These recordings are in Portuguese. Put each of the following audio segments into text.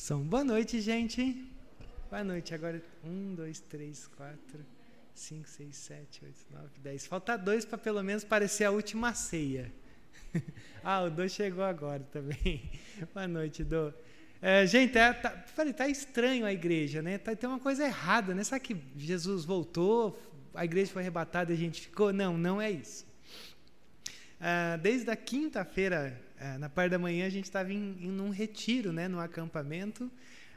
Som. Boa noite, gente. Boa noite. Agora, um, dois, três, quatro, cinco, seis, sete, oito, nove, dez. Falta dois para pelo menos parecer a última ceia. ah, o Dô chegou agora também. Boa noite, Dô. É, gente, é, tá, falei, tá estranho a igreja, né? Tá, tem uma coisa errada, né? Que Jesus voltou, a igreja foi arrebatada e a gente ficou? Não, não é isso. Ah, desde a quinta-feira, na parte da manhã, a gente estava em, em um retiro, né? No acampamento,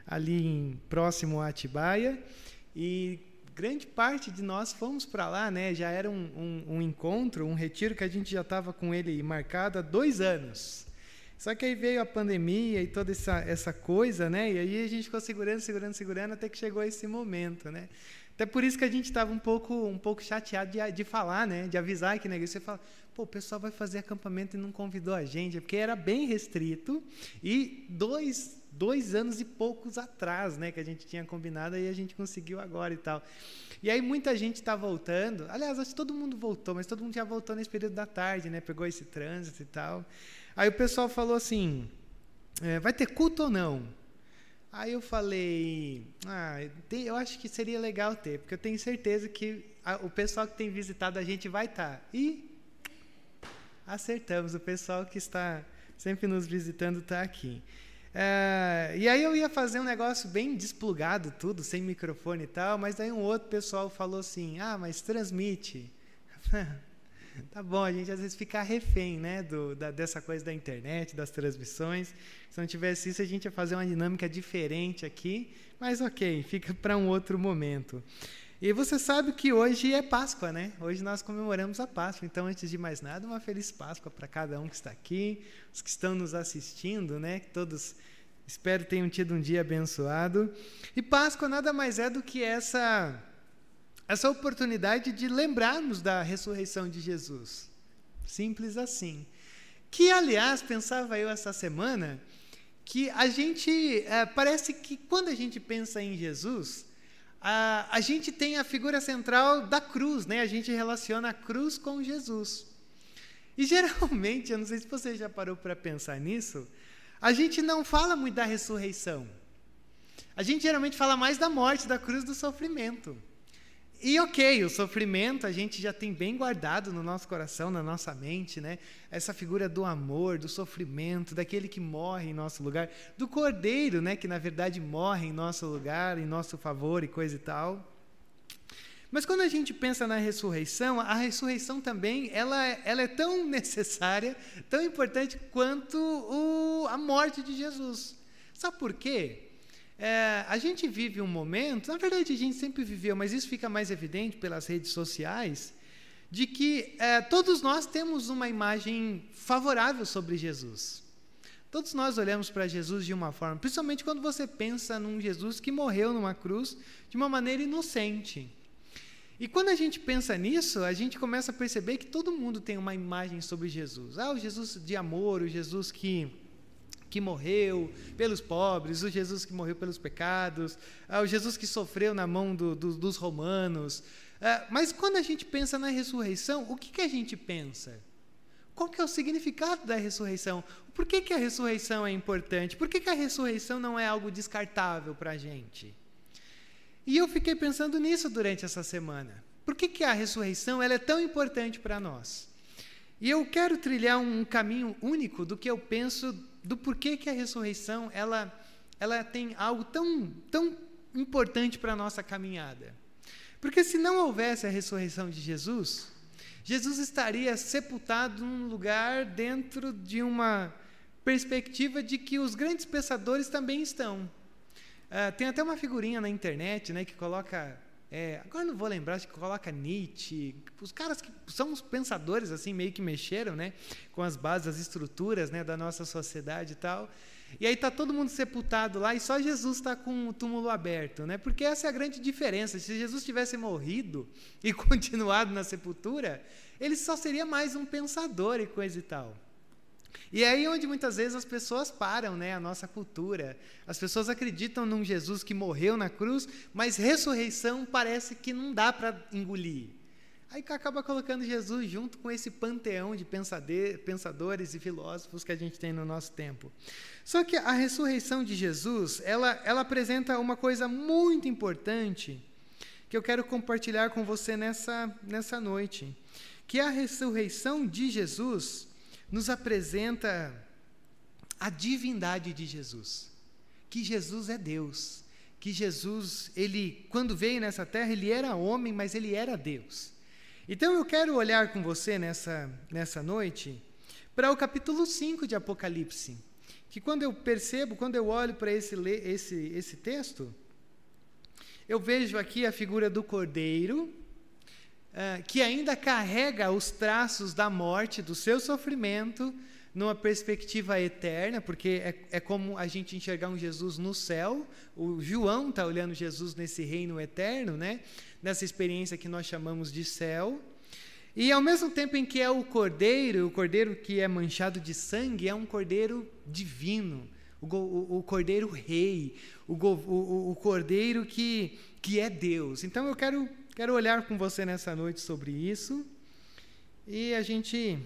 ali em, próximo a Atibaia. E grande parte de nós fomos para lá, né? Já era um, um, um, encontro, um retiro que a gente já estava com ele marcado há dois anos. Só que aí veio a pandemia e toda essa, essa coisa, né? E aí a gente ficou segurando, segurando, segurando até que chegou esse momento, né? Até por isso que a gente estava um pouco, um pouco chateado de, de falar, né? De avisar que na igreja você fala, pô, o pessoal vai fazer acampamento e não convidou a gente, porque era bem restrito e dois, dois anos e poucos atrás, né? Que a gente tinha combinado e a gente conseguiu agora e tal. E aí muita gente está voltando. Aliás, acho que todo mundo voltou, mas todo mundo já voltou nesse período da tarde, né? Pegou esse trânsito e tal. Aí o pessoal falou assim: é, vai ter culto ou não? Aí eu falei: ah, tem, eu acho que seria legal ter, porque eu tenho certeza que a, o pessoal que tem visitado a gente vai estar. Tá. E acertamos, o pessoal que está sempre nos visitando está aqui. É, e aí eu ia fazer um negócio bem desplugado, tudo, sem microfone e tal, mas daí um outro pessoal falou assim: ah, mas transmite. Tá bom, a gente às vezes fica refém né, do, da, dessa coisa da internet, das transmissões. Se não tivesse isso, a gente ia fazer uma dinâmica diferente aqui, mas ok, fica para um outro momento. E você sabe que hoje é Páscoa, né? Hoje nós comemoramos a Páscoa. Então, antes de mais nada, uma feliz Páscoa para cada um que está aqui, os que estão nos assistindo, né? Que todos espero tenham tido um dia abençoado. E Páscoa nada mais é do que essa essa oportunidade de lembrarmos da ressurreição de Jesus. Simples assim. Que, aliás, pensava eu essa semana, que a gente, é, parece que quando a gente pensa em Jesus, a, a gente tem a figura central da cruz, né? a gente relaciona a cruz com Jesus. E geralmente, eu não sei se você já parou para pensar nisso, a gente não fala muito da ressurreição. A gente geralmente fala mais da morte, da cruz, do sofrimento. E ok, o sofrimento a gente já tem bem guardado no nosso coração, na nossa mente, né? Essa figura do amor, do sofrimento, daquele que morre em nosso lugar, do cordeiro, né? Que na verdade morre em nosso lugar, em nosso favor e coisa e tal. Mas quando a gente pensa na ressurreição, a ressurreição também ela, ela é tão necessária, tão importante quanto o, a morte de Jesus. Sabe por quê? É, a gente vive um momento, na verdade a gente sempre viveu, mas isso fica mais evidente pelas redes sociais, de que é, todos nós temos uma imagem favorável sobre Jesus. Todos nós olhamos para Jesus de uma forma, principalmente quando você pensa num Jesus que morreu numa cruz de uma maneira inocente. E quando a gente pensa nisso, a gente começa a perceber que todo mundo tem uma imagem sobre Jesus. Ah, o Jesus de amor, o Jesus que que morreu pelos pobres, o Jesus que morreu pelos pecados, ah, o Jesus que sofreu na mão do, do, dos romanos. Ah, mas quando a gente pensa na ressurreição, o que, que a gente pensa? Qual que é o significado da ressurreição? Por que, que a ressurreição é importante? Por que, que a ressurreição não é algo descartável para a gente? E eu fiquei pensando nisso durante essa semana. Por que, que a ressurreição ela é tão importante para nós? E eu quero trilhar um caminho único do que eu penso do porquê que a ressurreição ela, ela tem algo tão, tão importante para a nossa caminhada. Porque se não houvesse a ressurreição de Jesus, Jesus estaria sepultado num lugar dentro de uma perspectiva de que os grandes pensadores também estão. Uh, tem até uma figurinha na internet né, que coloca é, agora não vou lembrar, acho que coloca Nietzsche, os caras que são os pensadores assim meio que mexeram, né, com as bases, as estruturas, né, da nossa sociedade e tal. E aí tá todo mundo sepultado lá e só Jesus está com o túmulo aberto, né? Porque essa é a grande diferença. Se Jesus tivesse morrido e continuado na sepultura, ele só seria mais um pensador e coisa e tal. E é aí onde muitas vezes as pessoas param, né, a nossa cultura. As pessoas acreditam num Jesus que morreu na cruz, mas ressurreição parece que não dá para engolir. Aí acaba colocando Jesus junto com esse panteão de pensadores e filósofos que a gente tem no nosso tempo. Só que a ressurreição de Jesus, ela, ela apresenta uma coisa muito importante que eu quero compartilhar com você nessa, nessa noite. Que a ressurreição de Jesus nos apresenta a divindade de Jesus. Que Jesus é Deus que Jesus, ele, quando veio nessa terra, ele era homem, mas ele era Deus. Então eu quero olhar com você nessa, nessa noite para o capítulo 5 de Apocalipse. Que quando eu percebo, quando eu olho para esse, esse, esse texto, eu vejo aqui a figura do cordeiro, uh, que ainda carrega os traços da morte, do seu sofrimento, numa perspectiva eterna, porque é, é como a gente enxergar um Jesus no céu. O João está olhando Jesus nesse reino eterno, né? nessa experiência que nós chamamos de céu. E ao mesmo tempo em que é o cordeiro, o cordeiro que é manchado de sangue, é um cordeiro divino, o, o, o cordeiro rei, o, o, cordeiro que, que é Deus. Então eu quero, quero olhar com você nessa noite sobre isso e a gente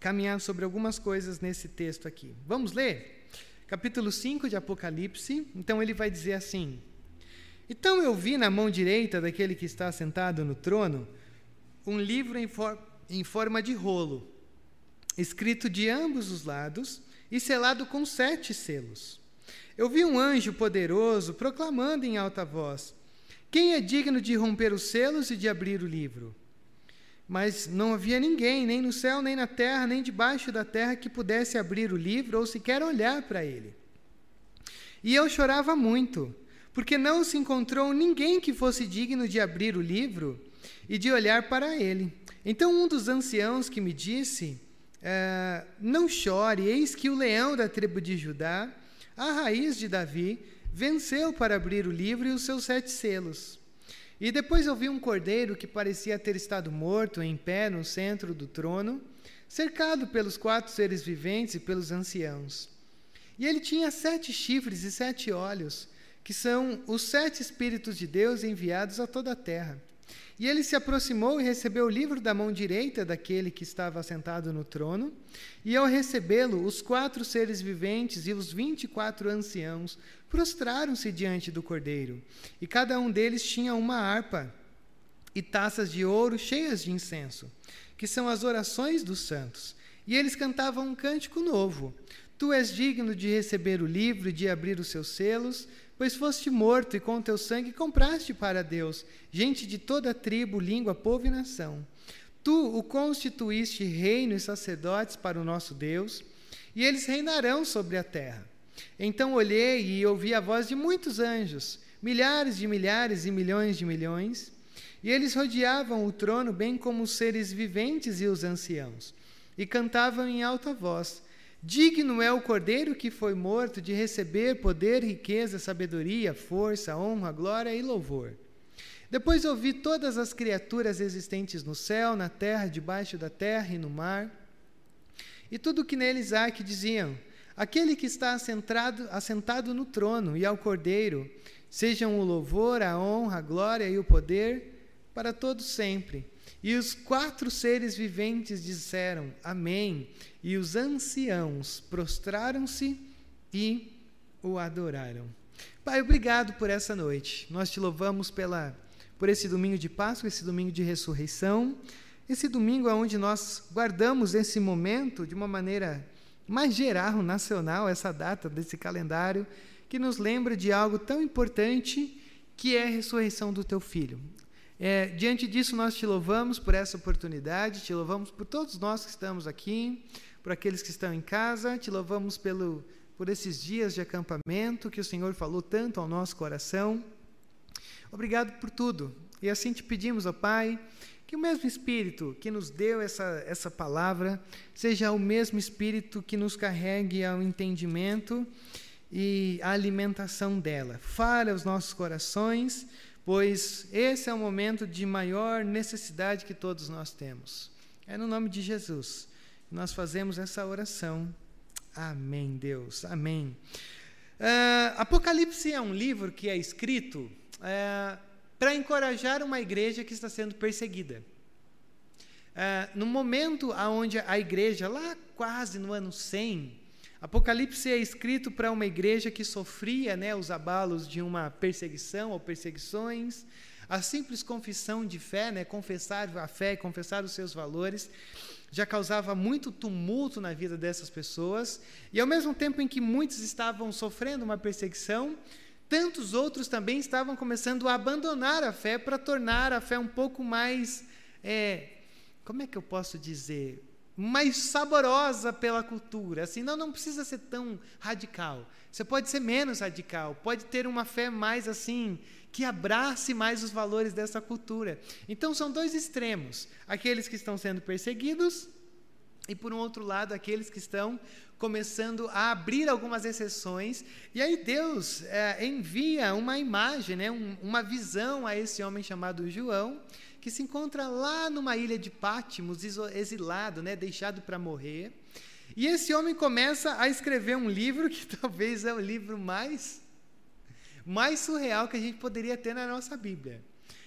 caminhar sobre algumas coisas nesse texto aqui. Vamos ler? Capítulo 5 de Apocalipse. Então ele vai dizer assim: Então eu vi na mão direita daquele que está sentado no trono um livro em, for em forma de rolo, escrito de ambos os lados e selado com sete selos. Eu vi um anjo poderoso proclamando em alta voz: Quem é digno de romper os selos e de abrir o livro? Mas não havia ninguém, nem no céu, nem na terra, nem debaixo da terra, que pudesse abrir o livro ou sequer olhar para ele. E eu chorava muito, porque não se encontrou ninguém que fosse digno de abrir o livro e de olhar para ele. Então um dos anciãos que me disse: ah, Não chore, eis que o leão da tribo de Judá, a raiz de Davi, venceu para abrir o livro e os seus sete selos. E depois eu vi um cordeiro que parecia ter estado morto em pé no centro do trono, cercado pelos quatro seres viventes e pelos anciãos. E ele tinha sete chifres e sete olhos, que são os sete Espíritos de Deus enviados a toda a terra. E ele se aproximou e recebeu o livro da mão direita daquele que estava sentado no trono. E ao recebê-lo, os quatro seres viventes e os vinte e quatro anciãos prostraram-se diante do cordeiro. E cada um deles tinha uma harpa e taças de ouro cheias de incenso, que são as orações dos santos. E eles cantavam um cântico novo. Tu és digno de receber o livro e de abrir os seus selos, pois foste morto e com teu sangue compraste para Deus gente de toda tribo, língua, povo e nação. Tu o constituíste reino e sacerdotes para o nosso Deus, e eles reinarão sobre a terra. Então olhei e ouvi a voz de muitos anjos, milhares de milhares e milhões de milhões, e eles rodeavam o trono, bem como os seres viventes e os anciãos, e cantavam em alta voz: Digno é o cordeiro que foi morto de receber poder, riqueza, sabedoria, força, honra, glória e louvor. Depois ouvi todas as criaturas existentes no céu, na terra, debaixo da terra e no mar, e tudo o que neles há que diziam: Aquele que está assentado, assentado no trono e ao cordeiro, sejam o louvor, a honra, a glória e o poder para todos sempre. E os quatro seres viventes disseram: Amém. E os anciãos prostraram-se e o adoraram. Pai, obrigado por essa noite. Nós te louvamos pela, por esse domingo de Páscoa, esse domingo de ressurreição, esse domingo onde nós guardamos esse momento de uma maneira mais geral, nacional, essa data desse calendário, que nos lembra de algo tão importante que é a ressurreição do teu filho. É, diante disso, nós te louvamos por essa oportunidade, te louvamos por todos nós que estamos aqui, por aqueles que estão em casa, te louvamos pelo, por esses dias de acampamento que o Senhor falou tanto ao nosso coração. Obrigado por tudo. E assim te pedimos, ó Pai, que o mesmo Espírito que nos deu essa, essa palavra seja o mesmo Espírito que nos carregue ao entendimento e à alimentação dela. Fale aos nossos corações pois esse é o momento de maior necessidade que todos nós temos. É no nome de Jesus nós fazemos essa oração. Amém, Deus. Amém. Uh, Apocalipse é um livro que é escrito uh, para encorajar uma igreja que está sendo perseguida. ah, no momento onde a igreja, lá quase no ano 100, Apocalipse é escrito para uma igreja que sofria né, os abalos de uma perseguição ou perseguições. A simples confissão de fé, né, confessar a fé, confessar os seus valores, já causava muito tumulto na vida dessas pessoas. E ao mesmo tempo em que muitos estavam sofrendo uma perseguição, tantos outros também estavam começando a abandonar a fé para tornar a fé um pouco mais. É, como é que eu posso dizer? Mais saborosa pela cultura. Assim, não, não precisa ser tão radical. Você pode ser menos radical, pode ter uma fé mais assim, que abrace mais os valores dessa cultura. Então são dois extremos: aqueles que estão sendo perseguidos e por um outro lado aqueles que estão começando a abrir algumas exceções. E aí Deus é, envia uma imagem, né, um, uma visão a esse homem chamado João que se encontra lá numa ilha de Pátimos, exilado, né, deixado para morrer. E esse homem começa a escrever um livro que talvez é o livro mais mais surreal que a gente poderia ter na nossa Bíblia.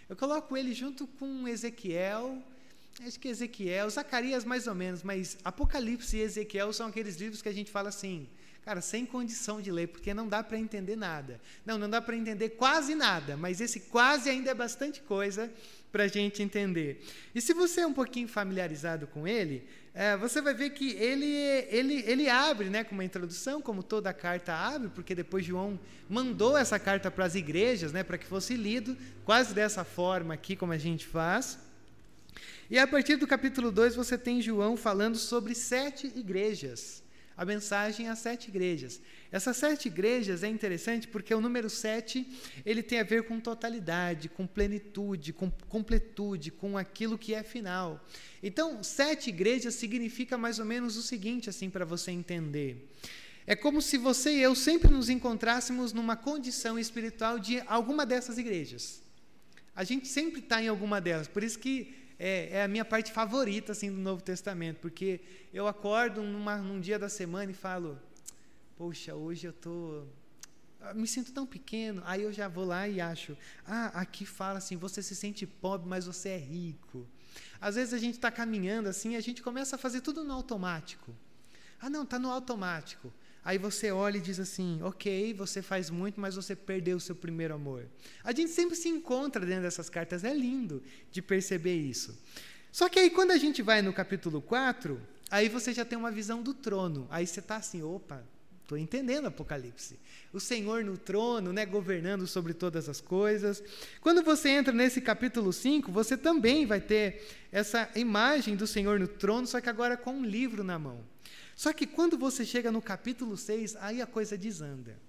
Eu coloco ele junto com Ezequiel, acho que Ezequiel, Zacarias mais ou menos, mas Apocalipse e Ezequiel são aqueles livros que a gente fala assim, cara, sem condição de ler, porque não dá para entender nada. Não, não dá para entender quase nada, mas esse quase ainda é bastante coisa para a gente entender. E se você é um pouquinho familiarizado com ele, é, você vai ver que ele, ele, ele abre né, com uma introdução, como toda carta abre, porque depois João mandou essa carta para as igrejas, né, para que fosse lido, quase dessa forma aqui, como a gente faz. E a partir do capítulo 2, você tem João falando sobre sete igrejas a mensagem às sete igrejas. Essas sete igrejas é interessante porque o número sete ele tem a ver com totalidade, com plenitude, com completude, com aquilo que é final. Então, sete igrejas significa mais ou menos o seguinte, assim, para você entender. É como se você e eu sempre nos encontrássemos numa condição espiritual de alguma dessas igrejas. A gente sempre está em alguma delas. Por isso que é, é, a minha parte favorita assim do Novo Testamento, porque eu acordo numa, num dia da semana e falo, poxa, hoje eu tô me sinto tão pequeno, aí eu já vou lá e acho, ah, aqui fala assim, você se sente pobre, mas você é rico. Às vezes a gente está caminhando assim, a gente começa a fazer tudo no automático. Ah, não, está no automático. Aí você olha e diz assim: ok, você faz muito, mas você perdeu o seu primeiro amor. A gente sempre se encontra dentro dessas cartas, é lindo de perceber isso. Só que aí, quando a gente vai no capítulo 4, aí você já tem uma visão do trono. Aí você está assim: opa, estou entendendo Apocalipse. O Senhor no trono, né, governando sobre todas as coisas. Quando você entra nesse capítulo 5, você também vai ter essa imagem do Senhor no trono, só que agora com um livro na mão. Só que quando você chega no capítulo 6, aí a coisa desanda.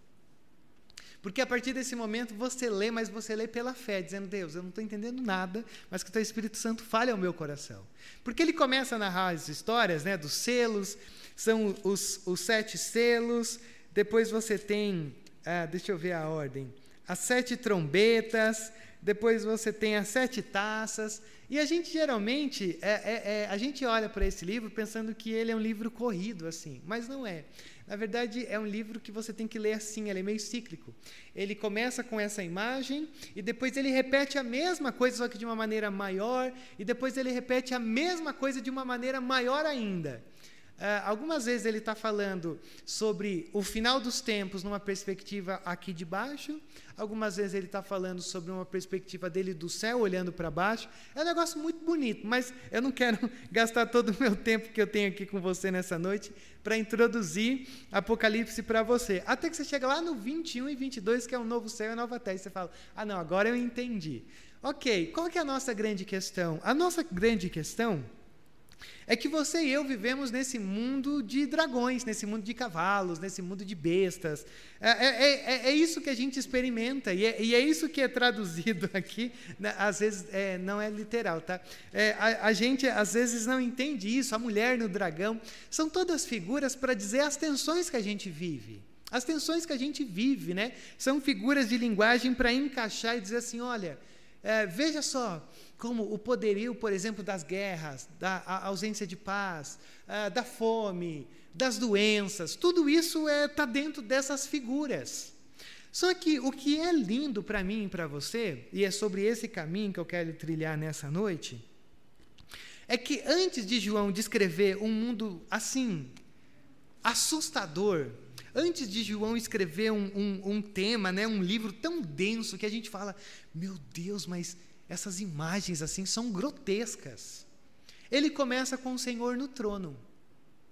Porque a partir desse momento você lê, mas você lê pela fé, dizendo: Deus, eu não estou entendendo nada, mas que o teu Espírito Santo fale ao meu coração. Porque ele começa a narrar as histórias né, dos selos, são os, os sete selos, depois você tem, ah, deixa eu ver a ordem, as sete trombetas, depois você tem as sete taças, e a gente geralmente, é, é, é, a gente olha para esse livro pensando que ele é um livro corrido, assim, mas não é. Na verdade, é um livro que você tem que ler assim, ele é meio cíclico. Ele começa com essa imagem, e depois ele repete a mesma coisa, só que de uma maneira maior, e depois ele repete a mesma coisa de uma maneira maior ainda. Uh, algumas vezes ele está falando sobre o final dos tempos numa perspectiva aqui de baixo, algumas vezes ele está falando sobre uma perspectiva dele do céu olhando para baixo. É um negócio muito bonito, mas eu não quero gastar todo o meu tempo que eu tenho aqui com você nessa noite para introduzir Apocalipse para você. Até que você chega lá no 21 e 22, que é um novo céu e nova terra, e você fala: Ah, não, agora eu entendi. Ok, qual que é a nossa grande questão? A nossa grande questão é que você e eu vivemos nesse mundo de dragões, nesse mundo de cavalos, nesse mundo de bestas. É, é, é, é isso que a gente experimenta, e é, e é isso que é traduzido aqui, né? às vezes é, não é literal, tá? É, a, a, gente às vezes não entende isso, a mulher no dragão, são todas figuras para dizer as tensões que a gente vive. As tensões que a gente vive, né? São figuras de linguagem para encaixar e dizer assim: olha, veja só, como o poderio, por exemplo, das guerras, da ausência de paz, uh, da fome, das doenças, tudo isso está é, tá dentro dessas figuras. Só que o que é lindo para mim e para você, e é sobre esse caminho que eu quero trilhar nessa noite, é que antes de João descrever um mundo assim, assustador, antes de João escrever um, um, um, tema, né, um livro tão denso que a gente fala, meu Deus, mas essas imagens assim são grotescas. Ele começa com o Senhor no trono.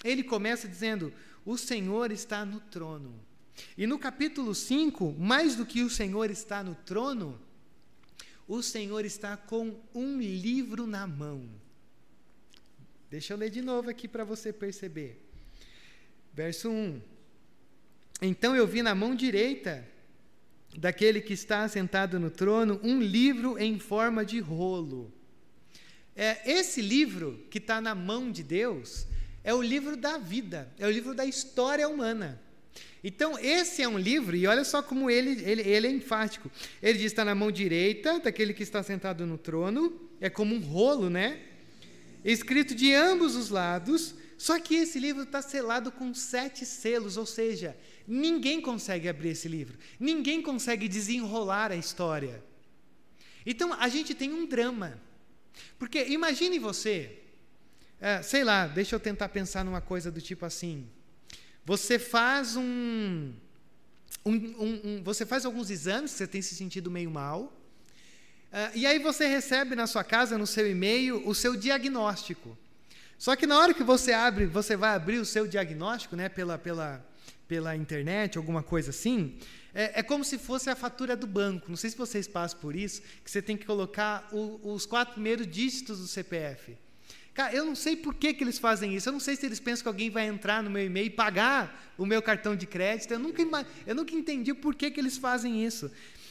Ele começa dizendo: O Senhor está no trono. E no capítulo 5, mais do que o Senhor está no trono, o Senhor está com um livro na mão. Deixa eu ler de novo aqui para você perceber. Verso 1. Então eu vi na mão direita daquele que está sentado no trono um livro em forma de rolo. É, esse livro que está na mão de Deus é o livro da vida, é o livro da história humana. Então, esse é um livro, e olha só como ele, ele, ele é enfático. Ele diz: está na mão direita daquele que está sentado no trono, é como um rolo, né? Escrito de ambos os lados, só que esse livro está selado com sete selos, ou seja, ninguém consegue abrir esse livro, ninguém consegue desenrolar a história. Então, a gente tem um drama. Porque imagine você, é, sei lá, deixa eu tentar pensar numa coisa do tipo assim. Você faz um, um, um, um você faz alguns exames, você tem se sentido meio mal, uh, e aí você recebe na sua casa, no seu e-mail, o seu diagnóstico. Só que na hora que você abre, você vai abrir o seu diagnóstico, né, pela, pela, pela internet, alguma coisa assim, é, é, como se fosse a fatura do banco. Não sei se vocês passam por isso, que você tem que colocar o, os quatro primeiros dígitos do CPF. Cara, eu não sei por que, que eles fazem isso. Eu não sei se eles pensam que alguém vai entrar no meu e-mail e pagar o meu cartão de crédito. Eu nunca, eu nunca entendi por que, que eles fazem isso.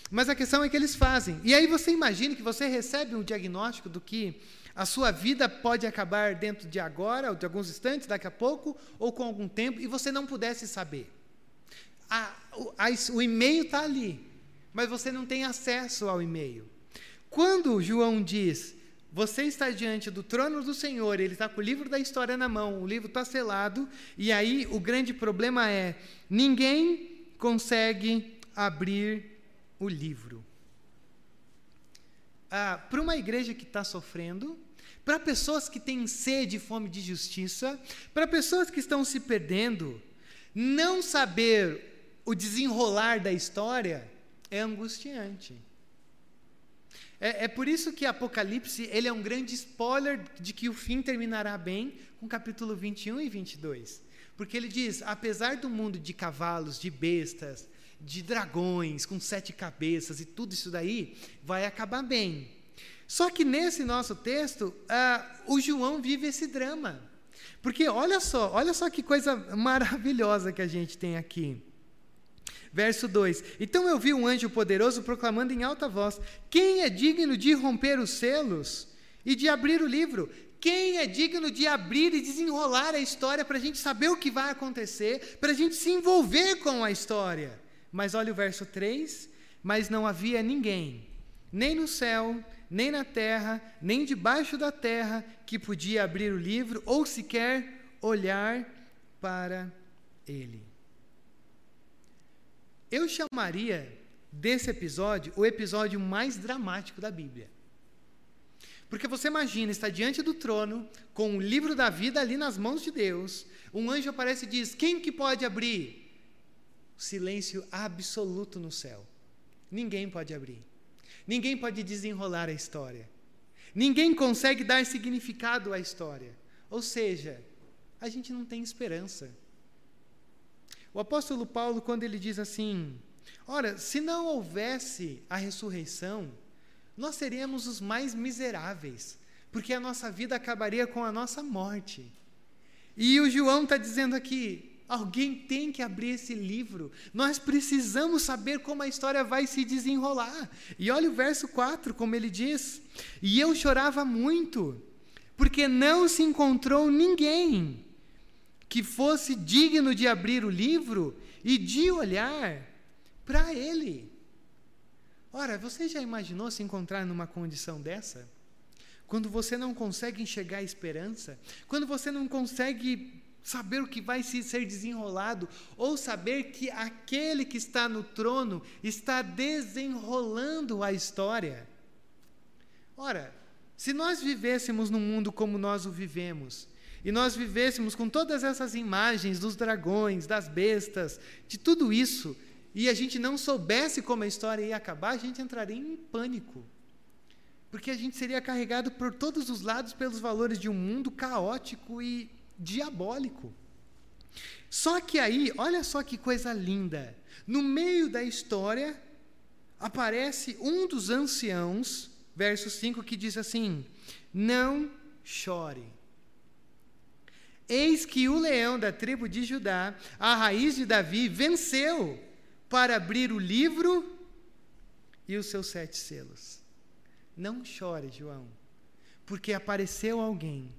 Mas a questão é que eles fazem. E aí você imagina que você recebe um diagnóstico do que a sua vida pode acabar dentro de agora, ou de alguns instantes, daqui a pouco, ou com algum tempo, e você não pudesse saber a, a, o e-mail está ali, mas você não tem acesso ao e-mail. Quando João diz, você está diante do trono do Senhor, ele está com o livro da história na mão, o livro está selado, e aí o grande problema é: ninguém consegue abrir o livro. Ah, para uma igreja que está sofrendo, para pessoas que têm sede e fome de justiça, para pessoas que estão se perdendo, não saber o desenrolar da história é angustiante. É, é, por isso que Apocalipse ele é um grande spoiler de que o fim terminará bem com capítulo 21 e 22. Porque ele diz: apesar do mundo de cavalos, de bestas, de dragões com sete cabeças e tudo isso daí, vai acabar bem. Só que nesse nosso texto, ah, o João vive esse drama. Porque olha só, olha só que coisa maravilhosa que a gente tem aqui. Verso 2: Então eu vi um anjo poderoso proclamando em alta voz: Quem é digno de romper os selos e de abrir o livro? Quem é digno de abrir e desenrolar a história para a gente saber o que vai acontecer, para a gente se envolver com a história? Mas olha o verso 3: Mas não havia ninguém, nem no céu, nem na terra, nem debaixo da terra, que podia abrir o livro ou sequer olhar para ele. Eu chamaria desse episódio o episódio mais dramático da Bíblia. Porque você imagina, está diante do trono, com o livro da vida ali nas mãos de Deus, um anjo aparece e diz: Quem que pode abrir? Silêncio absoluto no céu. Ninguém pode abrir. Ninguém pode desenrolar a história. Ninguém consegue dar significado à história. Ou seja, a gente não tem esperança. O apóstolo Paulo, quando ele diz assim: Ora, se não houvesse a ressurreição, nós seríamos os mais miseráveis, porque a nossa vida acabaria com a nossa morte. E o João está dizendo aqui: alguém tem que abrir esse livro, nós precisamos saber como a história vai se desenrolar. E olha o verso 4, como ele diz: E eu chorava muito, porque não se encontrou ninguém que fosse digno de abrir o livro e de olhar para ele. Ora, você já imaginou se encontrar numa condição dessa? Quando você não consegue enxergar a esperança, quando você não consegue saber o que vai ser desenrolado, ou saber que aquele que está no trono está desenrolando a história. Ora, Se nós vivêssemos no mundo como nós o vivemos, e nós vivêssemos com todas essas imagens dos dragões, das bestas, de tudo isso, e a gente não soubesse como a história ia acabar, a gente entraria em pânico. Porque a gente seria carregado por todos os lados pelos valores de um mundo caótico e diabólico. Só que aí, olha só que coisa linda. No meio da história, aparece um dos anciãos, verso 5, que diz assim: Não chore. Eis que o leão da tribo de Judá, a raiz de Davi, venceu para abrir o livro e os seus sete selos. Não chore, João, porque apareceu alguém,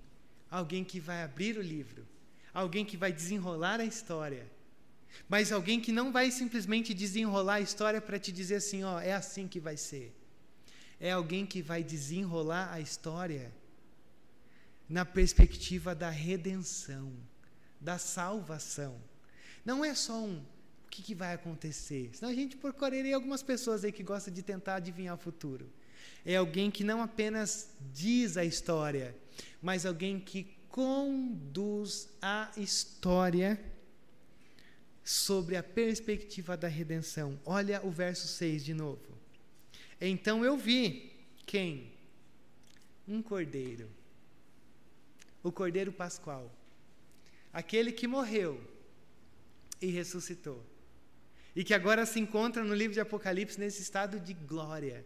alguém que vai abrir o livro, alguém que vai desenrolar a história, mas alguém que não vai simplesmente desenrolar a história para te dizer assim, ó, é assim que vai ser. É alguém que vai desenrolar a história na perspectiva da redenção, da salvação. Não é só um o que, que vai acontecer. Senão a gente procuraria algumas pessoas aí que gostam de tentar adivinhar o futuro. É alguém que não apenas diz a história, mas alguém que conduz a história sobre a perspectiva da redenção. Olha o verso 6 de novo. Então eu vi quem? Um cordeiro o Cordeiro Pascual, aquele que morreu e ressuscitou, e que agora se encontra no livro de Apocalipse nesse estado de glória.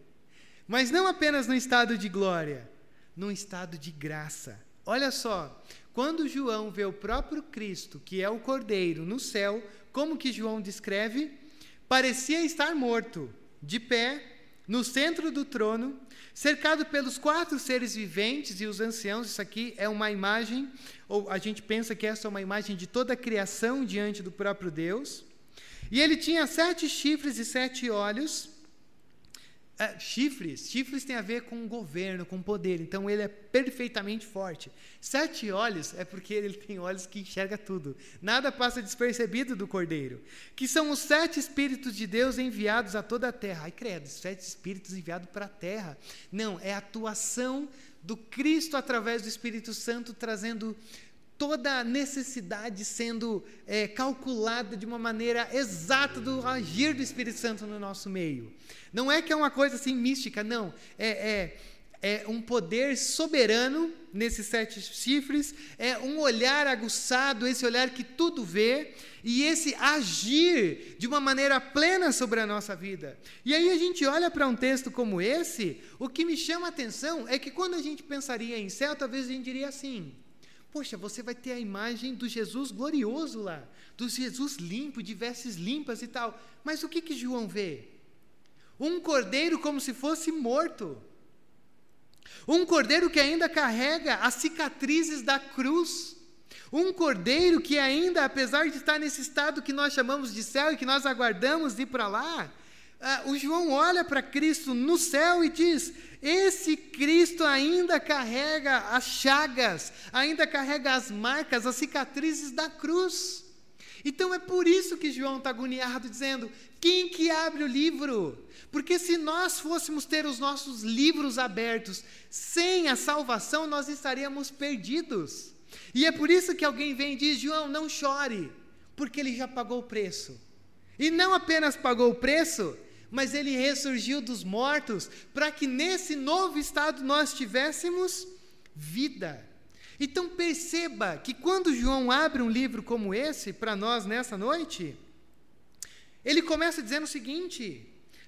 Mas não apenas no estado de glória, num estado de graça. Olha só, quando João vê o próprio Cristo, que é o Cordeiro, no céu, como que João descreve? Parecia estar morto, de pé, no centro do trono, cercado pelos quatro seres viventes e os anciãos, isso aqui é uma imagem, ou a gente pensa que essa é uma imagem de toda a criação diante do próprio Deus. E ele tinha sete chifres e sete olhos, é, chifres, chifres tem a ver com governo, com poder, então ele é perfeitamente forte. Sete olhos é porque ele tem olhos que enxerga tudo. Nada passa despercebido do cordeiro. Que são os sete espíritos de Deus enviados a toda a terra. Ai, credo, sete espíritos enviados para a terra. Não, é a atuação do Cristo através do Espírito Santo trazendo toda a necessidade sendo é, calculada de uma maneira exata do agir do Espírito Santo no nosso meio. Não é que é uma coisa assim mística, não. É, é, é um poder soberano nesses sete chifres, é um olhar aguçado, esse olhar que tudo vê, e esse agir de uma maneira plena sobre a nossa vida. E aí a gente olha para um texto como esse, o que me chama a atenção é que quando a gente pensaria em céu, talvez a gente diria assim: Poxa, você vai ter a imagem do Jesus glorioso lá, do Jesus limpo, de vestes limpas e tal. Mas o que, que João vê? Um cordeiro como se fosse morto. Um cordeiro que ainda carrega as cicatrizes da cruz. Um cordeiro que ainda, apesar de estar nesse estado que nós chamamos de céu e que nós aguardamos ir para lá, o João olha para Cristo no céu e diz: esse Cristo ainda carrega as chagas, ainda carrega as marcas, as cicatrizes da cruz. Então é por isso que João está agoniado, dizendo: quem que abre o livro? Porque se nós fôssemos ter os nossos livros abertos sem a salvação, nós estaríamos perdidos. E é por isso que alguém vem e diz: João, não chore, porque ele já pagou o preço. E não apenas pagou o preço, mas ele ressurgiu dos mortos para que nesse novo estado nós tivéssemos vida. Então perceba que quando João abre um livro como esse para nós nessa noite, ele começa dizendo o seguinte: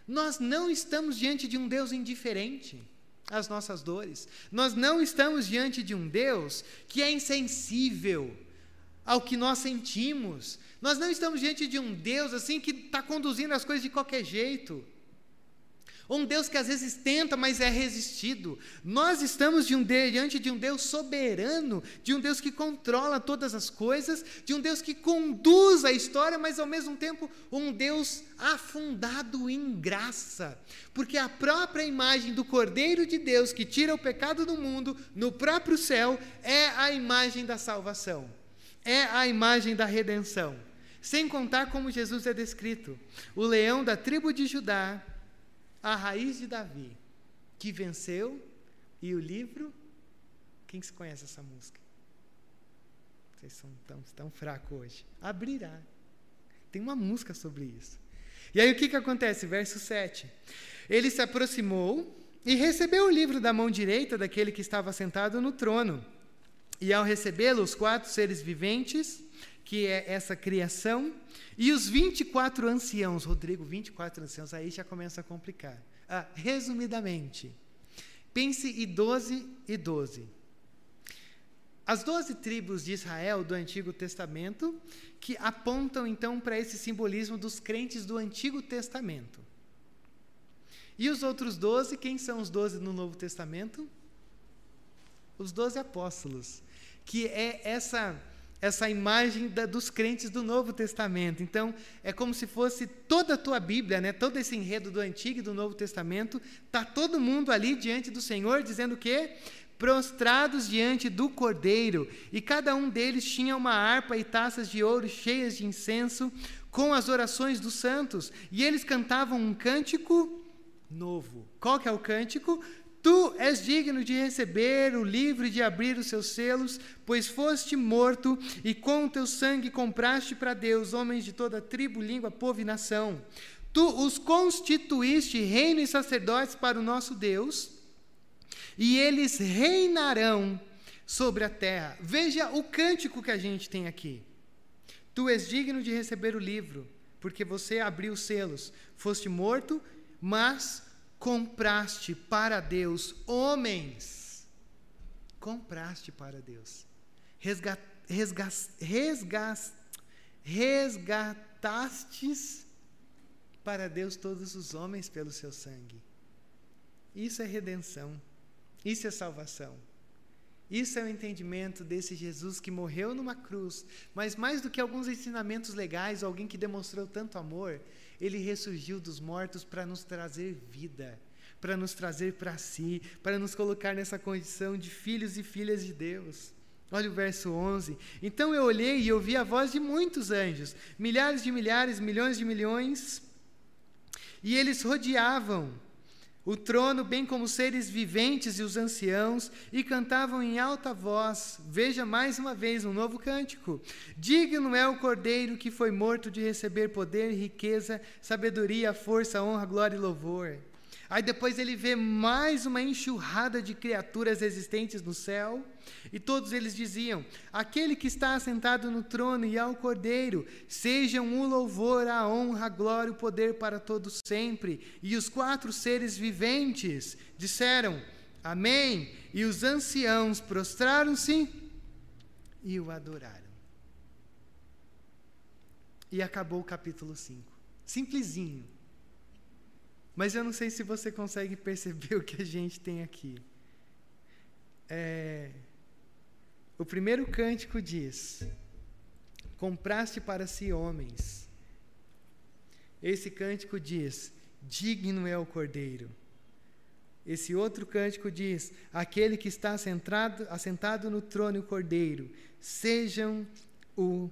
nós não estamos diante de um Deus indiferente às nossas dores, nós não estamos diante de um Deus que é insensível ao que nós sentimos, nós não estamos diante de um Deus assim que está conduzindo as coisas de qualquer jeito. Um Deus que às vezes tenta, mas é resistido. Nós estamos de um diante de um Deus soberano, de um Deus que controla todas as coisas, de um Deus que conduz a história, mas ao mesmo tempo um Deus afundado em graça. Porque a própria imagem do Cordeiro de Deus que tira o pecado do mundo no próprio céu é a imagem da salvação, é a imagem da redenção. Sem contar como Jesus é descrito: o leão da tribo de Judá, a raiz de Davi, que venceu e o livro. Quem se conhece essa música? Vocês são tão, tão fracos hoje. Abrirá. Tem uma música sobre isso. E aí o que, que acontece? Verso 7. Ele se aproximou e recebeu o livro da mão direita daquele que estava sentado no trono. E ao recebê-lo, os quatro seres viventes, que é essa criação, e os 24 anciãos, Rodrigo, 24 anciãos, aí já começa a complicar. Ah, resumidamente, pense e 12 e 12. As doze tribos de Israel do Antigo Testamento, que apontam então para esse simbolismo dos crentes do Antigo Testamento. E os outros doze, quem são os doze no Novo Testamento? Os doze apóstolos, que é essa essa imagem da, dos crentes do Novo Testamento. Então, é como se fosse toda a tua Bíblia, né? todo esse enredo do Antigo e do Novo Testamento, está todo mundo ali diante do Senhor, dizendo o quê? Prostrados diante do Cordeiro, e cada um deles tinha uma harpa e taças de ouro cheias de incenso, com as orações dos santos, e eles cantavam um cântico novo. Qual que é o cântico? Tu és digno de receber o livro e de abrir os seus selos, pois foste morto e com o teu sangue compraste para Deus homens de toda tribo, língua, povo e nação. Tu os constituíste reino e sacerdotes para o nosso Deus, e eles reinarão sobre a terra. Veja o cântico que a gente tem aqui. Tu és digno de receber o livro, porque você abriu os selos. Foste morto, mas compraste para Deus homens. Compraste para Deus. Resgat, resgat, resgat, resgatastes para Deus todos os homens pelo seu sangue. Isso é redenção. Isso é salvação. Isso é o entendimento desse Jesus que morreu numa cruz, mas mais do que alguns ensinamentos legais, alguém que demonstrou tanto amor, ele ressurgiu dos mortos para nos trazer vida, para nos trazer para si, para nos colocar nessa condição de filhos e filhas de Deus. Olha o verso 11. Então eu olhei e ouvi a voz de muitos anjos, milhares de milhares, milhões de milhões, e eles rodeavam o trono, bem como os seres viventes e os anciãos, e cantavam em alta voz. Veja mais uma vez um novo cântico. Digno é o cordeiro que foi morto de receber poder, riqueza, sabedoria, força, honra, glória e louvor. Aí depois ele vê mais uma enxurrada de criaturas existentes no céu, e todos eles diziam: Aquele que está assentado no trono e ao Cordeiro, sejam o louvor, a honra, a glória, o poder para todos sempre. E os quatro seres viventes disseram: Amém. E os anciãos prostraram-se e o adoraram. E acabou o capítulo 5. Simplesinho. Mas eu não sei se você consegue perceber o que a gente tem aqui. É, o primeiro cântico diz: Compraste para si homens. Esse cântico diz: Digno é o cordeiro. Esse outro cântico diz: Aquele que está assentado, assentado no trono o cordeiro, sejam o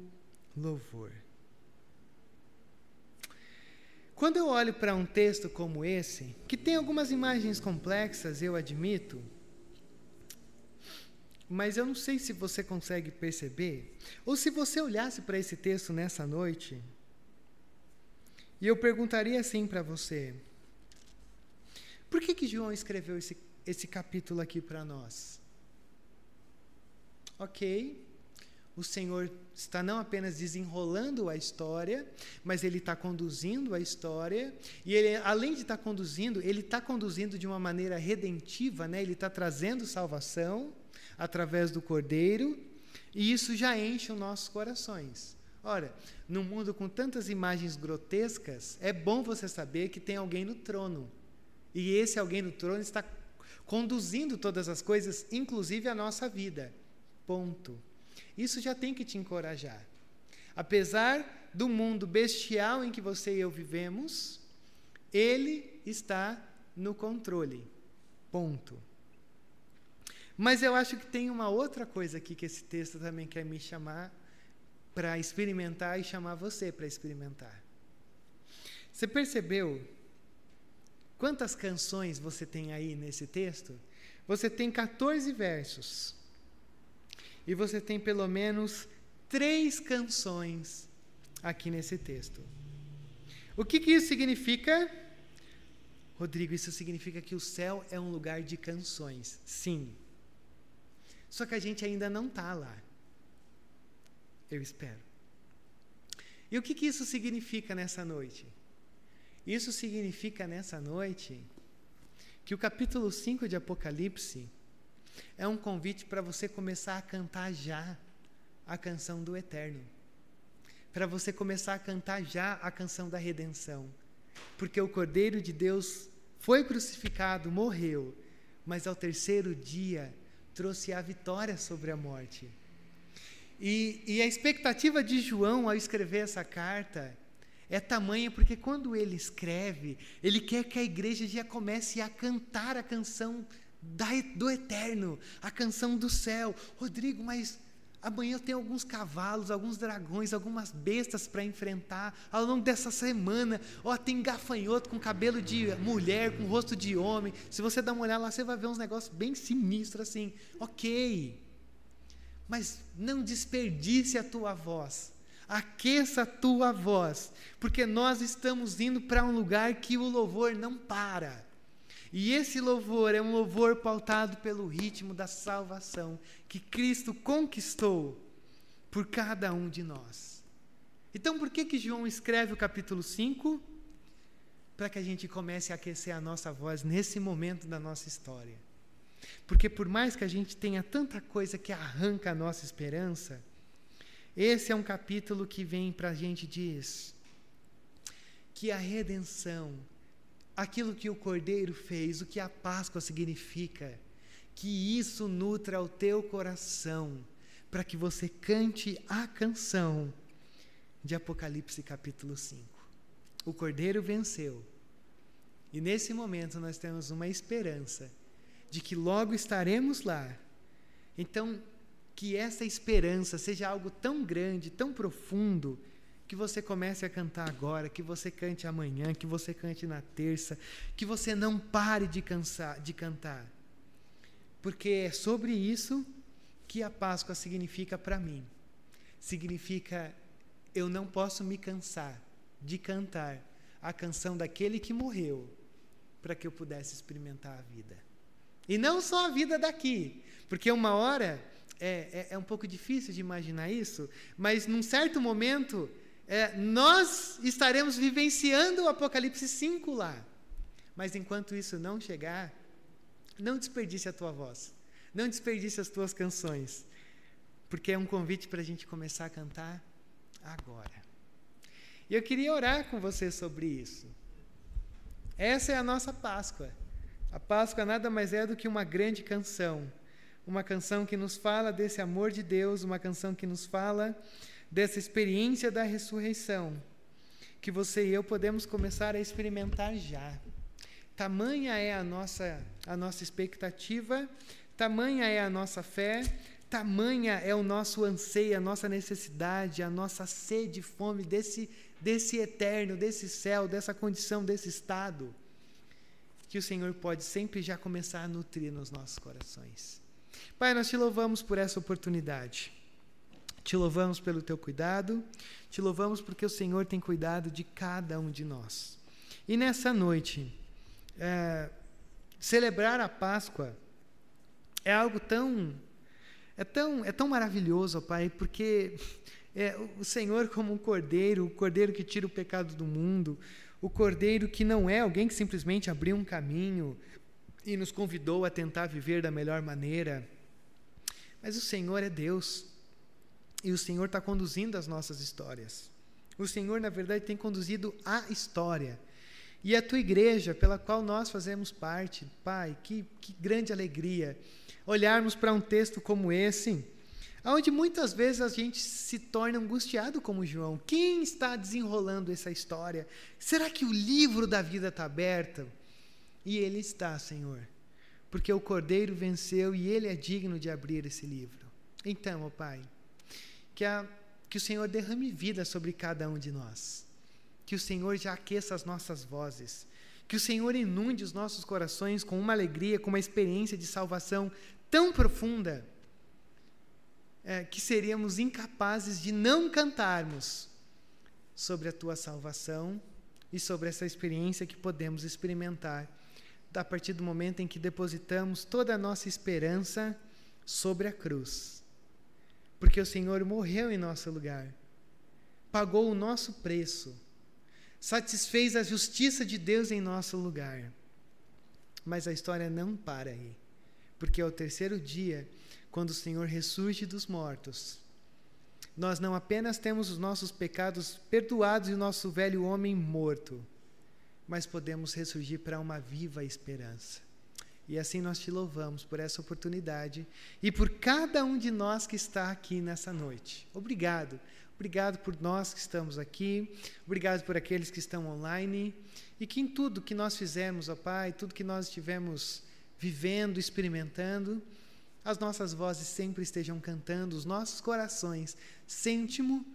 louvor. Quando eu olho para um texto como esse, que tem algumas imagens complexas, eu admito, mas eu não sei se você consegue perceber, ou se você olhasse para esse texto nessa noite, e eu perguntaria assim para você: por que, que João escreveu esse, esse capítulo aqui para nós? Ok, o Senhor está não apenas desenrolando a história, mas Ele está conduzindo a história, e ele, além de estar conduzindo, Ele está conduzindo de uma maneira redentiva, né? Ele está trazendo salvação através do Cordeiro, e isso já enche os nossos corações. Ora, num mundo com tantas imagens grotescas, é bom você saber que tem alguém no trono. E esse alguém no trono está conduzindo todas as coisas, inclusive a nossa vida. Ponto. Isso já tem que te encorajar. Apesar do mundo bestial em que você e eu vivemos, ele está no controle. Ponto. Mas eu acho que tem uma outra coisa aqui que esse texto também quer me chamar para experimentar e chamar você para experimentar. Você percebeu quantas canções você tem aí nesse texto? você tem 14 versos. E você tem pelo menos três canções aqui nesse texto. O que, que isso significa? Rodrigo, isso significa que o céu é um lugar de canções. Sim. Só que a gente ainda não está lá. Eu espero. E o que, que isso significa nessa noite? Isso significa nessa noite que o capítulo 5 de Apocalipse é um convite para você começar a cantar já a canção do eterno. Para você começar a cantar já a canção da redenção. Porque o Cordeiro de Deus foi crucificado, morreu, mas ao terceiro dia trouxe a vitória sobre a morte. E, e a expectativa de João ao escrever essa carta é tamanha porque quando ele escreve, ele quer que a igreja já comece a cantar a canção do eterno, a canção do céu. Rodrigo, mas amanhã eu tenho alguns cavalos, alguns dragões, algumas bestas para enfrentar ao longo dessa semana. Ó, tem gafanhoto com cabelo de mulher, com rosto de homem. Se você dar uma olhada lá, você vai ver uns negócios bem sinistros assim. Ok mas não desperdice a tua voz. Aqueça a tua voz, porque nós estamos indo para um lugar que o louvor não para. E esse louvor é um louvor pautado pelo ritmo da salvação que Cristo conquistou por cada um de nós. Então, por que que João escreve o capítulo 5? Para que a gente comece a aquecer a nossa voz nesse momento da nossa história. Porque por mais que a gente tenha tanta coisa que arranca a nossa esperança, esse é um capítulo que vem para a gente diz que a redenção, aquilo que o Cordeiro fez, o que a Páscoa significa, que isso nutra o teu coração, para que você cante a canção de Apocalipse capítulo 5. O Cordeiro venceu. E nesse momento nós temos uma esperança de que logo estaremos lá. Então, que essa esperança seja algo tão grande, tão profundo, que você comece a cantar agora, que você cante amanhã, que você cante na terça, que você não pare de, cansar, de cantar. Porque é sobre isso que a Páscoa significa para mim. Significa eu não posso me cansar de cantar a canção daquele que morreu para que eu pudesse experimentar a vida. E não só a vida daqui, porque uma hora é, é, é um pouco difícil de imaginar isso, mas num certo momento é, nós estaremos vivenciando o Apocalipse 5 lá. Mas enquanto isso não chegar, não desperdice a tua voz, não desperdice as tuas canções, porque é um convite para a gente começar a cantar agora. E eu queria orar com você sobre isso. Essa é a nossa Páscoa. A Páscoa nada mais é do que uma grande canção, uma canção que nos fala desse amor de Deus, uma canção que nos fala dessa experiência da ressurreição, que você e eu podemos começar a experimentar já. Tamanha é a nossa a nossa expectativa, tamanha é a nossa fé, tamanha é o nosso anseio, a nossa necessidade, a nossa sede, fome desse desse eterno, desse céu, dessa condição, desse estado que o Senhor pode sempre já começar a nutrir nos nossos corações. Pai, nós te louvamos por essa oportunidade. Te louvamos pelo teu cuidado, te louvamos porque o Senhor tem cuidado de cada um de nós. E nessa noite, é, celebrar a Páscoa é algo tão é tão é tão maravilhoso, Pai, porque é, o Senhor como um cordeiro, o cordeiro que tira o pecado do mundo, o cordeiro que não é alguém que simplesmente abriu um caminho e nos convidou a tentar viver da melhor maneira, mas o Senhor é Deus e o Senhor está conduzindo as nossas histórias. O Senhor, na verdade, tem conduzido a história. E a tua igreja, pela qual nós fazemos parte, Pai, que, que grande alegria olharmos para um texto como esse onde muitas vezes a gente se torna angustiado como João. Quem está desenrolando essa história? Será que o livro da vida está aberto? E ele está, Senhor, porque o Cordeiro venceu e ele é digno de abrir esse livro. Então, ó Pai, que, a, que o Senhor derrame vida sobre cada um de nós, que o Senhor já aqueça as nossas vozes, Que o Senhor inunde os nossos corações com uma alegria, com uma experiência de salvação tão profunda, é, que seríamos incapazes de não cantarmos sobre a tua salvação e sobre essa experiência que podemos experimentar a partir do momento em que depositamos toda a nossa esperança sobre a cruz. Porque o Senhor morreu em nosso lugar, pagou o nosso preço, satisfez a justiça de Deus em nosso lugar. Mas a história não para aí, porque ao terceiro dia, quando o Senhor ressurge dos mortos, nós não apenas temos os nossos pecados perdoados e o nosso velho homem morto, mas podemos ressurgir para uma viva esperança. E assim nós te louvamos por essa oportunidade e por cada um de nós que está aqui nessa noite. Obrigado. Obrigado por nós que estamos aqui. Obrigado por aqueles que estão online. E que em tudo que nós fizemos, ó Pai, tudo que nós estivemos vivendo, experimentando, as nossas vozes sempre estejam cantando, os nossos corações, sêntimo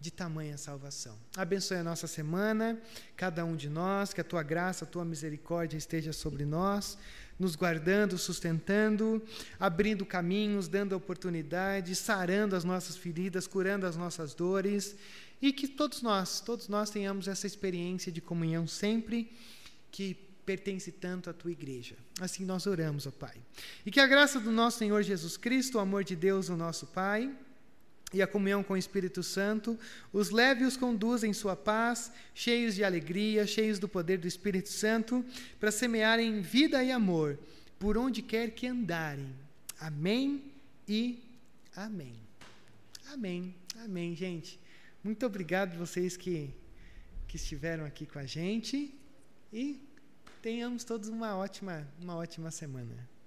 de tamanha salvação. Abençoe a nossa semana, cada um de nós, que a tua graça, a tua misericórdia esteja sobre nós, nos guardando, sustentando, abrindo caminhos, dando oportunidades, sarando as nossas feridas, curando as nossas dores, e que todos nós, todos nós tenhamos essa experiência de comunhão sempre que pertence tanto à tua igreja. Assim nós oramos, ó Pai. E que a graça do nosso Senhor Jesus Cristo, o amor de Deus, o nosso Pai, e a comunhão com o Espírito Santo, os leve e os conduz em sua paz, cheios de alegria, cheios do poder do Espírito Santo, para semearem vida e amor por onde quer que andarem. Amém e amém. Amém. Amém, gente. Muito obrigado vocês que, que estiveram aqui com a gente e tenhamos todos uma ótima, uma ótima semana.